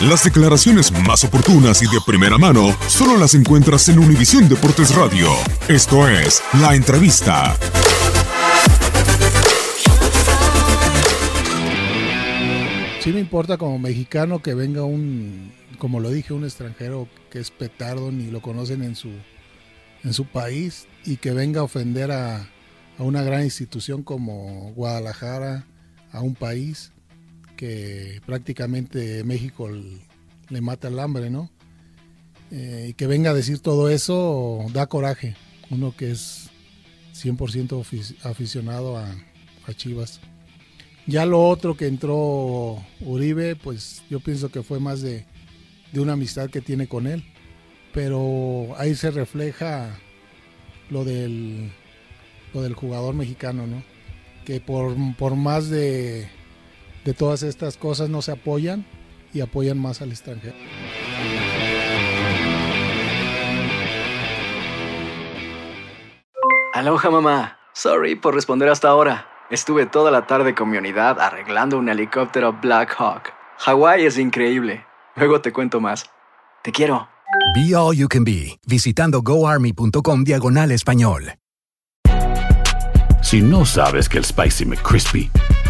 Las declaraciones más oportunas y de primera mano solo las encuentras en Univisión Deportes Radio. Esto es La Entrevista. Sí me importa como mexicano que venga un, como lo dije, un extranjero que es petardo, ni lo conocen en su, en su país, y que venga a ofender a, a una gran institución como Guadalajara, a un país que prácticamente México le mata el hambre, ¿no? Eh, y que venga a decir todo eso da coraje. Uno que es 100% aficionado a, a, Chivas. Ya lo otro que entró Uribe, pues yo pienso que fue más de, de una amistad que tiene con él. Pero ahí se refleja lo del, lo del jugador mexicano, ¿no? Que por, por más de, de todas estas cosas no se apoyan y apoyan más al extranjero. Aloha mamá, sorry por responder hasta ahora. Estuve toda la tarde con mi unidad arreglando un helicóptero Black Hawk. Hawái es increíble. Luego te cuento más. Te quiero. Be All You Can Be, visitando goarmy.com diagonal español. Si no sabes que el Spicy McCrispy